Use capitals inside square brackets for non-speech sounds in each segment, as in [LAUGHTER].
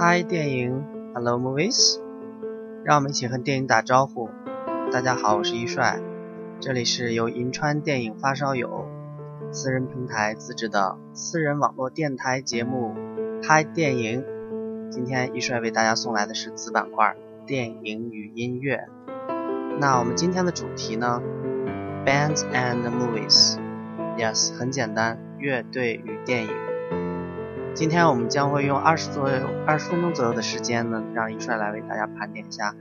Hi 电影，Hello movies，让我们一起和电影打招呼。大家好，我是一帅，这里是由银川电影发烧友私人平台自制的私人网络电台节目 Hi 电影。今天一帅为大家送来的是子板块电影与音乐。那我们今天的主题呢？Bands and movies。Yes，很简单，乐队与电影。今天我们将会用二十左右、二十分钟左右的时间呢，让一帅来为大家盘点一下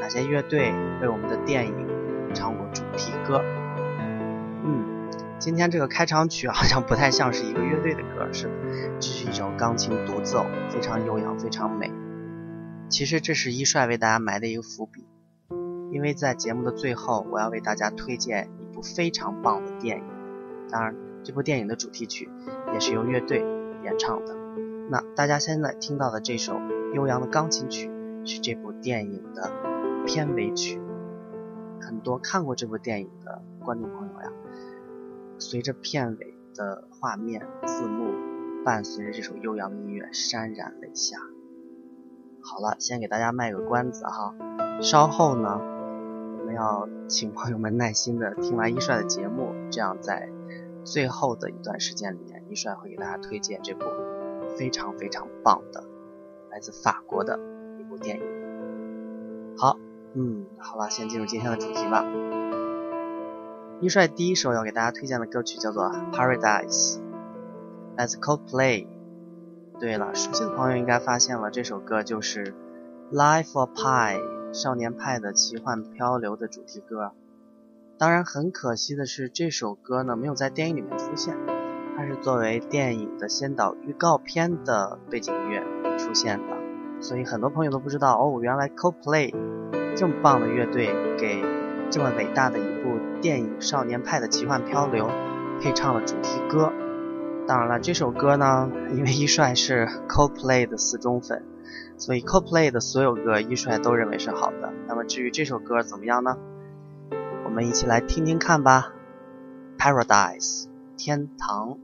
哪些乐队为我们的电影唱过主题歌。嗯，今天这个开场曲好像不太像是一个乐队的歌似的，这是一首钢琴独奏，非常悠扬，非常美。其实这是一帅为大家埋的一个伏笔，因为在节目的最后，我要为大家推荐一部非常棒的电影。当然，这部电影的主题曲也是由乐队演唱的。那大家现在听到的这首悠扬的钢琴曲是这部电影的片尾曲。很多看过这部电影的观众朋友呀，随着片尾的画面字幕，伴随着这首悠扬的音乐，潸然泪下。好了，先给大家卖个关子哈，稍后呢，我们要请朋友们耐心的听完一帅的节目，这样在最后的一段时间里面，一帅会给大家推荐这部。非常非常棒的，来自法国的一部电影。好，嗯，好了，先进入今天的主题吧。一帅第一首要给大家推荐的歌曲叫做《Paradise》，来自 Coldplay。对了，熟悉的朋友应该发现了，这首歌就是《Life of Pi》少年派的奇幻漂流的主题歌。当然，很可惜的是，这首歌呢没有在电影里面出现。它是作为电影的先导预告片的背景音乐出现的，所以很多朋友都不知道哦，原来 CoPlay 这么棒的乐队给这么伟大的一部电影《少年派的奇幻漂流》配唱了主题歌。当然了，这首歌呢，因为一帅是 CoPlay 的死忠粉，所以 CoPlay 的所有歌一帅都认为是好的。那么至于这首歌怎么样呢？我们一起来听听看吧，《Paradise》。天堂。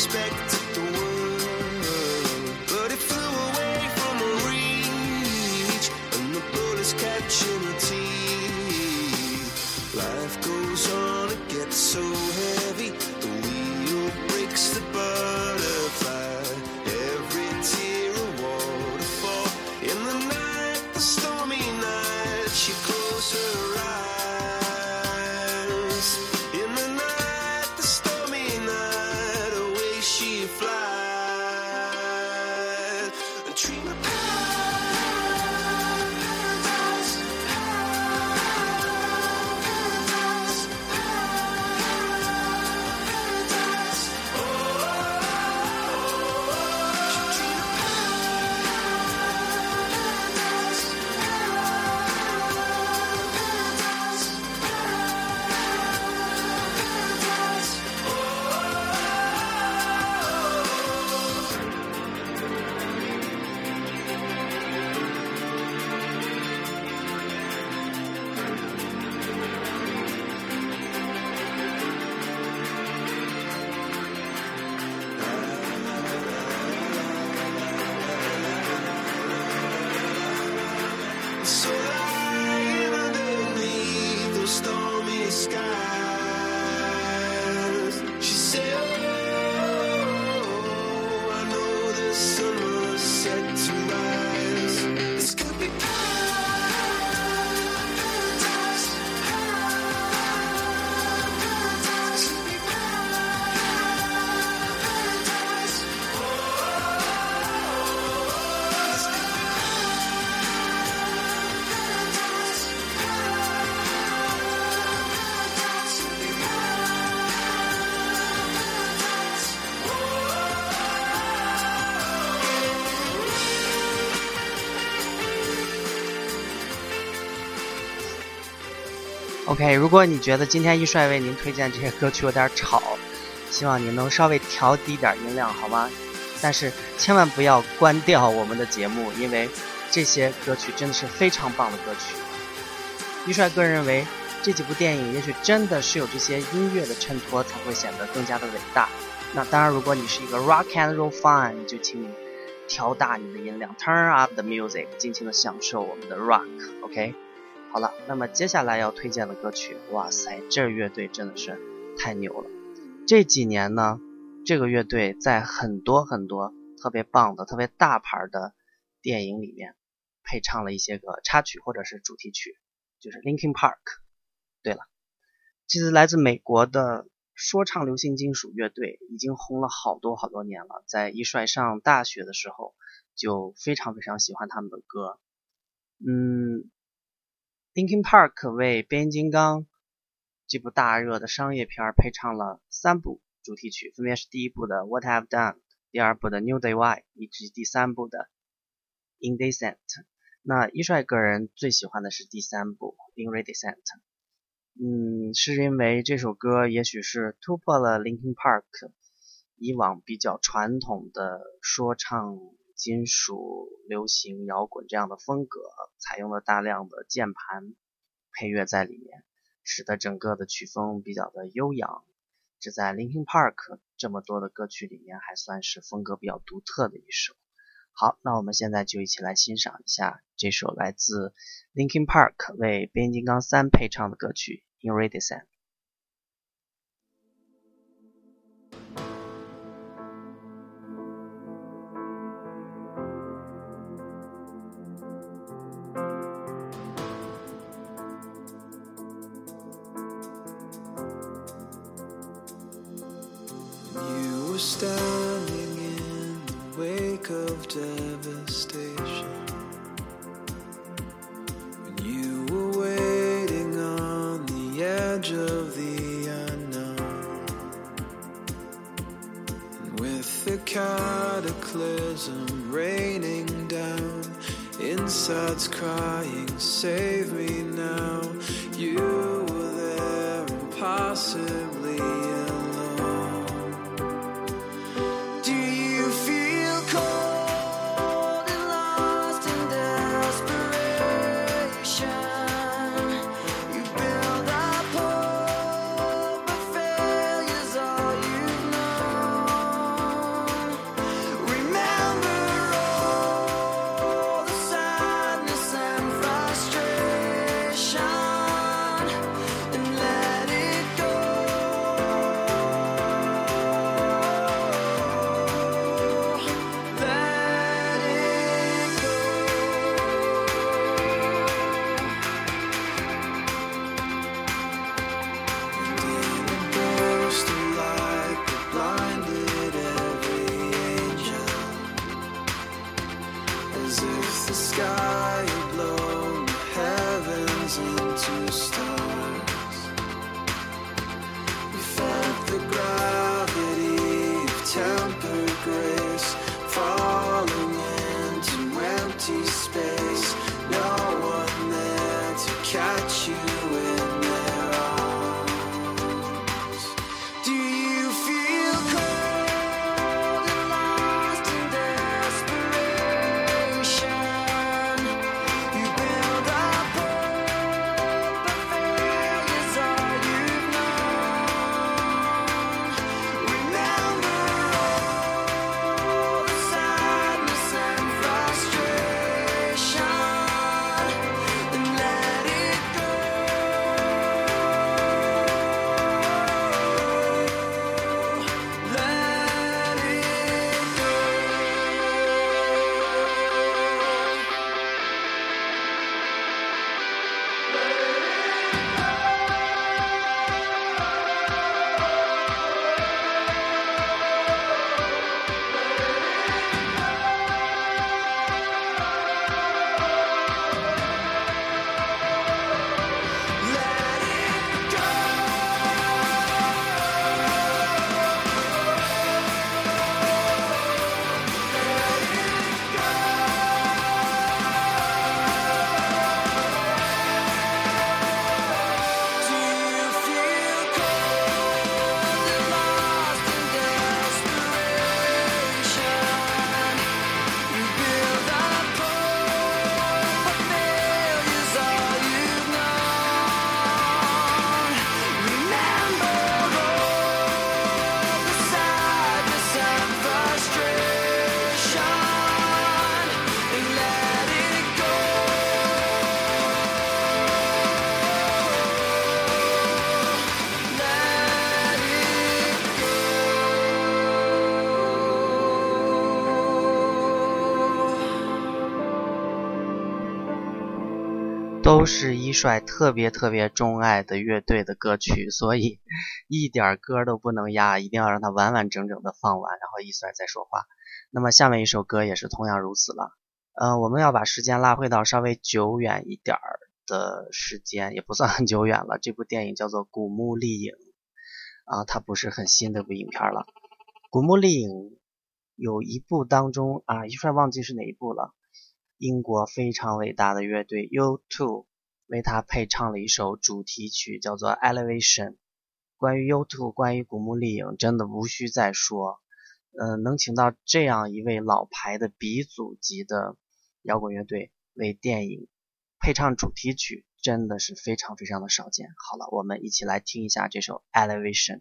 respect. OK，如果你觉得今天一帅为您推荐这些歌曲有点吵，希望您能稍微调低点音量好吗？但是千万不要关掉我们的节目，因为这些歌曲真的是非常棒的歌曲。一帅个人认为，这几部电影也许真的是有这些音乐的衬托，才会显得更加的伟大。那当然，如果你是一个 rock and roll fan，就请你调大你的音量，turn up the music，尽情的享受我们的 rock。OK。好了，那么接下来要推荐的歌曲，哇塞，这乐队真的是太牛了。这几年呢，这个乐队在很多很多特别棒的、特别大牌的电影里面配唱了一些个插曲或者是主题曲，就是 Linkin Park。对了，这是来自美国的说唱流行金属乐队，已经红了好多好多年了。在一帅上大学的时候，就非常非常喜欢他们的歌，嗯。Linkin Park 为《变形金刚》这部大热的商业片配唱了三部主题曲，分别是第一部的《What I've Done》，第二部的《New Day Why》，以及第三部的《Indecent》。那一帅个人最喜欢的是第三部《Indecent》。嗯，是因为这首歌也许是突破了 Linkin Park 以往比较传统的说唱。金属、流行、摇滚这样的风格，采用了大量的键盘配乐在里面，使得整个的曲风比较的悠扬。这在 Linkin Park 这么多的歌曲里面，还算是风格比较独特的一首。好，那我们现在就一起来欣赏一下这首来自 Linkin Park 为《变形金刚三》配唱的歌曲《In r e d i s a n of devastation. When you were waiting on the edge of the unknown. And with the cataclysm raining down, insides crying, Save me now. I had blown the heavens into stone. 都是一帅特别特别钟爱的乐队的歌曲，所以 [LAUGHS] 一点歌都不能压，一定要让它完完整整的放完，然后一帅再说话。那么下面一首歌也是同样如此了。呃，我们要把时间拉回到稍微久远一点儿的时间，也不算很久远了。这部电影叫做《古墓丽影》，啊，它不是很新的部影片了。《古墓丽影》有一部当中啊，一帅忘记是哪一部了。英国非常伟大的乐队 U2 为他配唱了一首主题曲，叫做《Elevation》。关于 U2，关于古墓丽影，真的无需再说。嗯，能请到这样一位老牌的鼻祖级的摇滚乐队为电影配唱主题曲，真的是非常非常的少见。好了，我们一起来听一下这首《Elevation》，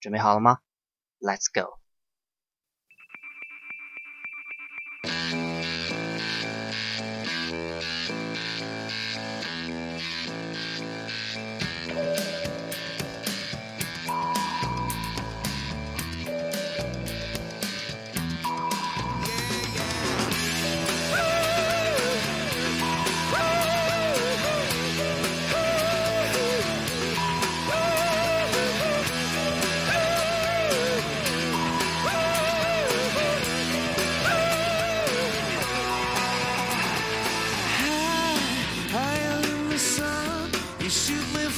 准备好了吗？Let's go。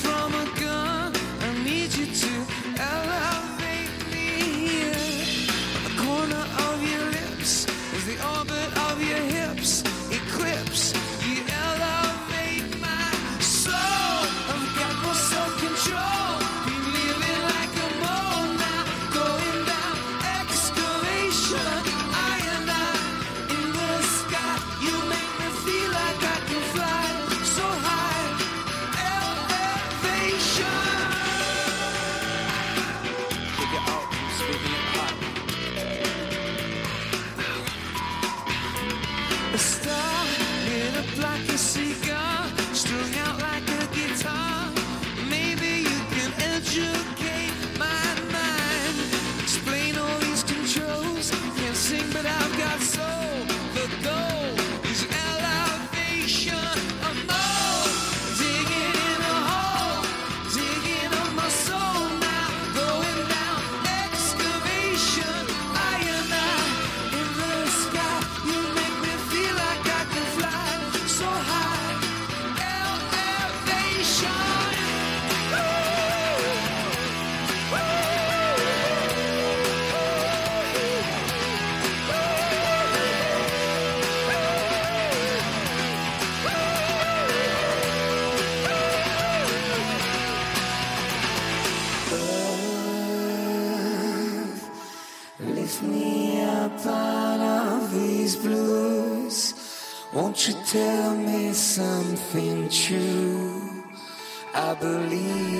from a gun. I need you to elevate. I believe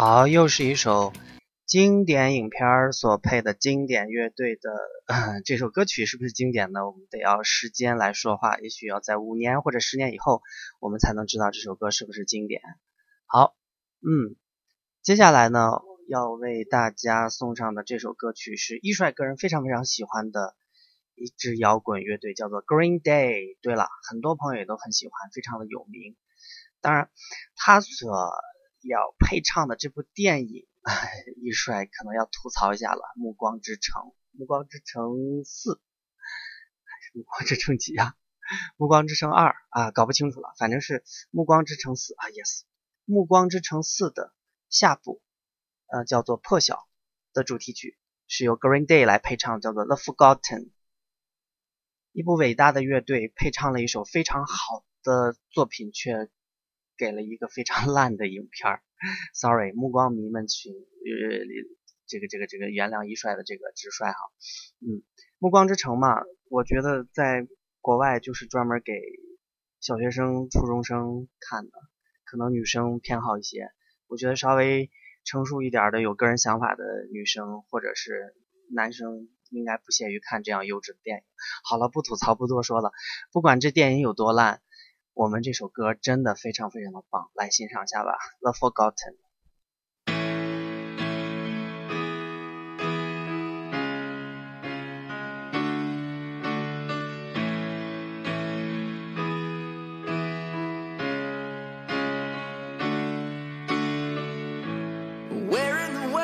好，又是一首经典影片所配的经典乐队的、这首歌曲是不是经典呢？我们得要时间来说话，也许要在五年或者十年以后，我们才能知道这首歌是不是经典。好，嗯，接下来呢，要为大家送上的这首歌曲是一帅个人非常非常喜欢的一支摇滚乐队，叫做 Green Day。对了，很多朋友也都很喜欢，非常的有名。当然，他所要配唱的这部电影，哎，[LAUGHS] 一帅可能要吐槽一下了，《暮光之城》《暮光之城四》还是暮光之城几啊？暮光之城二啊，搞不清楚了，反正是暮光之城四啊，yes，暮光之城四的下部，呃，叫做破晓的主题曲是由 Green Day 来配唱，叫做 The Forgotten。一部伟大的乐队配唱了一首非常好的作品，却给了一个非常 [LAUGHS] 烂的影片儿。Sorry，目光迷们请呃这个这个这个原谅一帅的这个直率哈。嗯，暮光之城嘛，我觉得在国外就是专门给小学生、初中生看的，可能女生偏好一些。我觉得稍微成熟一点的、有个人想法的女生或者是男生，应该不屑于看这样优质的电影。好了，不吐槽，不多说了。不管这电影有多烂，我们这首歌真的非常非常的棒，来欣赏一下吧，《The Forgotten》。 Where in the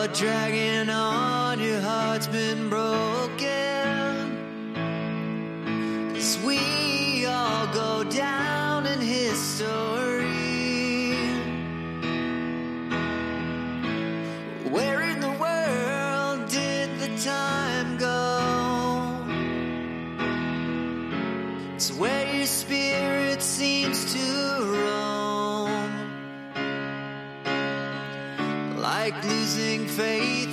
You're dragging on, your heart's been broken. Cause we all go down in history. Where in the world did the time go? It's where your spirit seems to roam. Like faith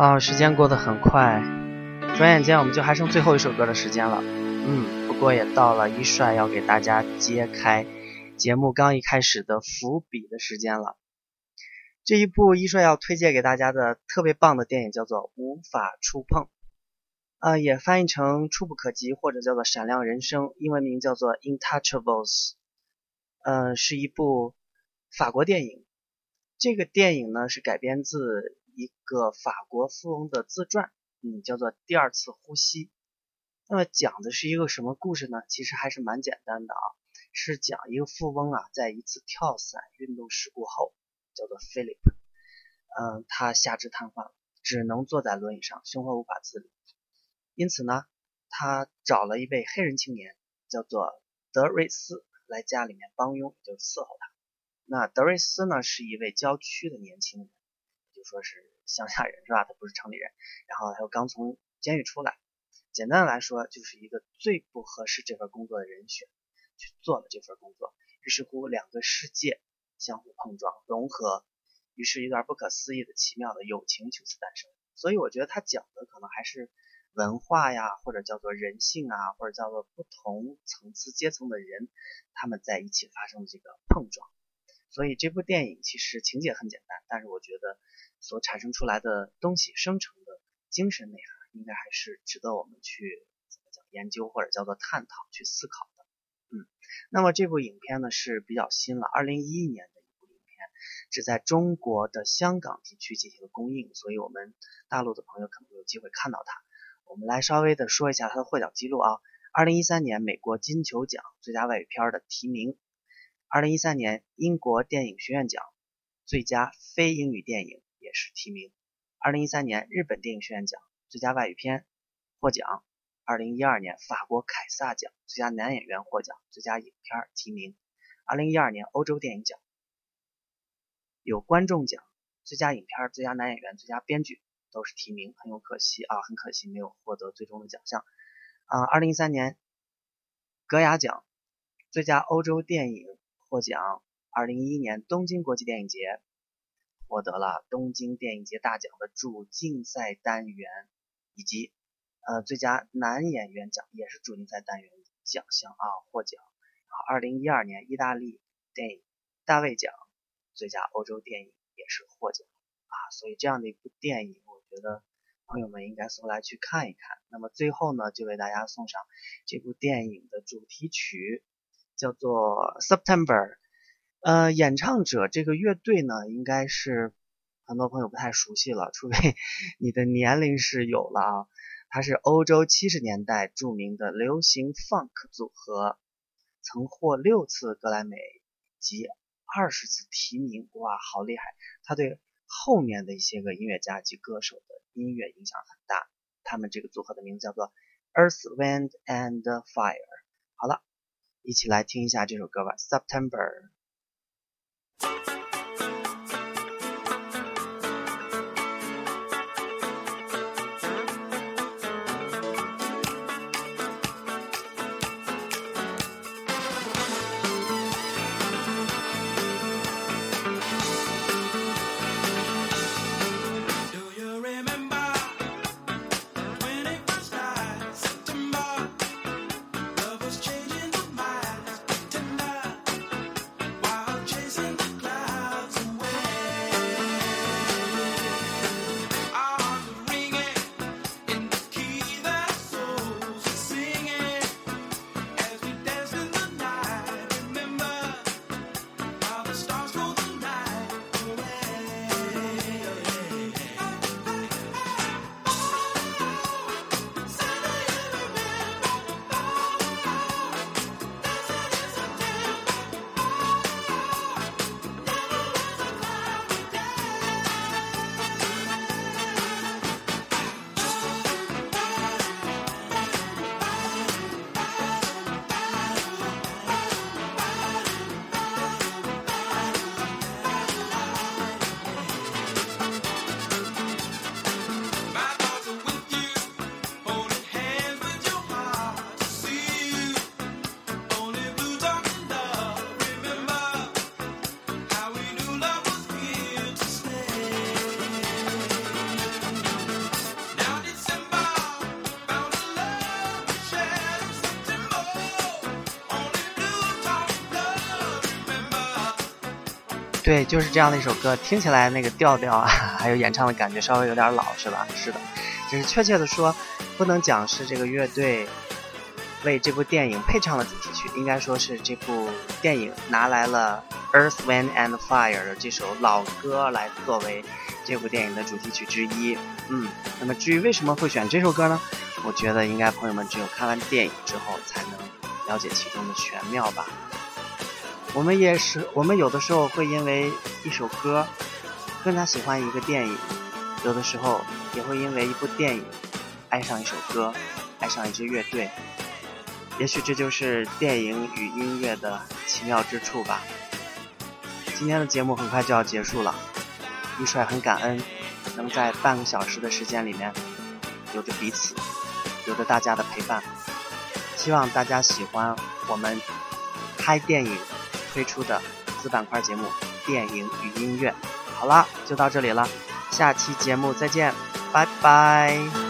啊，时间过得很快，转眼间我们就还剩最后一首歌的时间了。嗯，不过也到了一帅要给大家揭开节目刚一开始的伏笔的时间了。这一部一帅要推荐给大家的特别棒的电影叫做《无法触碰》，呃，也翻译成《触不可及》或者叫做《闪亮人生》，英文名叫做《Intouchables》。呃，是一部法国电影。这个电影呢是改编自一个法国富翁的自传，嗯，叫做《第二次呼吸》。那么讲的是一个什么故事呢？其实还是蛮简单的啊，是讲一个富翁啊，在一次跳伞运动事故后，叫做 Philip，嗯，他下肢瘫痪了，只能坐在轮椅上，生活无法自理。因此呢，他找了一位黑人青年，叫做德瑞斯，来家里面帮佣，就是伺候他。那德瑞斯呢，是一位郊区的年轻人，就说是乡下人是吧？他不是城里人，然后他又刚从监狱出来。简单的来说，就是一个最不合适这份工作的人选，去做了这份工作。于是乎，两个世界相互碰撞、融合，于是一段不可思议的奇妙的友情就此诞生。所以我觉得他讲的可能还是文化呀，或者叫做人性啊，或者叫做不同层次阶层的人，他们在一起发生的这个碰撞。所以这部电影其实情节很简单，但是我觉得所产生出来的东西生成的精神内涵，应该还是值得我们去怎么讲研究或者叫做探讨去思考的。嗯，那么这部影片呢是比较新了，二零一一年的一部影片，只在中国的香港地区进行了公映，所以我们大陆的朋友可能有机会看到它。我们来稍微的说一下它的获奖记录啊，二零一三年美国金球奖最佳外语片的提名。二零一三年英国电影学院奖最佳非英语电影也是提名。二零一三年日本电影学院奖最佳外语片获奖。二零一二年法国凯撒奖最佳男演员获奖，最佳影片提名。二零一二年欧洲电影奖有观众奖最佳影片、最佳男演员、最佳编剧都是提名，很有可惜啊，很可惜没有获得最终的奖项。啊，二零一三年格雅奖最佳欧洲电影。获奖，二零一一年东京国际电影节获得了东京电影节大奖的主竞赛单元，以及呃最佳男演员奖也是主竞赛单元奖项啊获奖。然后二零一二年意大利电影大卫奖最佳欧洲电影也是获奖啊，所以这样的一部电影，我觉得朋友们应该搜来去看一看。那么最后呢，就为大家送上这部电影的主题曲。叫做 September，呃，演唱者这个乐队呢，应该是很多朋友不太熟悉了，除非你的年龄是有了啊。它是欧洲七十年代著名的流行 funk 组合，曾获六次格莱美及二十次提名，哇，好厉害！他对后面的一些个音乐家及歌手的音乐影响很大。他们这个组合的名字叫做 Earth, Wind and Fire。好了。一起来听一下这首歌吧，《September》。对，就是这样的一首歌，听起来那个调调啊，[LAUGHS] 还有演唱的感觉稍微有点老，是吧？是的，就是确切的说，不能讲是这个乐队为这部电影配唱了主题曲，应该说是这部电影拿来了《Earth, Wind and Fire》的这首老歌来作为这部电影的主题曲之一。嗯，那么至于为什么会选这首歌呢？我觉得应该朋友们只有看完电影之后才能了解其中的玄妙吧。我们也是，我们有的时候会因为一首歌更加喜欢一个电影，有的时候也会因为一部电影爱上一首歌，爱上一支乐队。也许这就是电影与音乐的奇妙之处吧。今天的节目很快就要结束了，一帅很感恩能在半个小时的时间里面有着彼此，有着大家的陪伴。希望大家喜欢我们拍电影推出的子板块节目《电影与音乐》。好啦，就到这里了，下期节目再见，拜拜。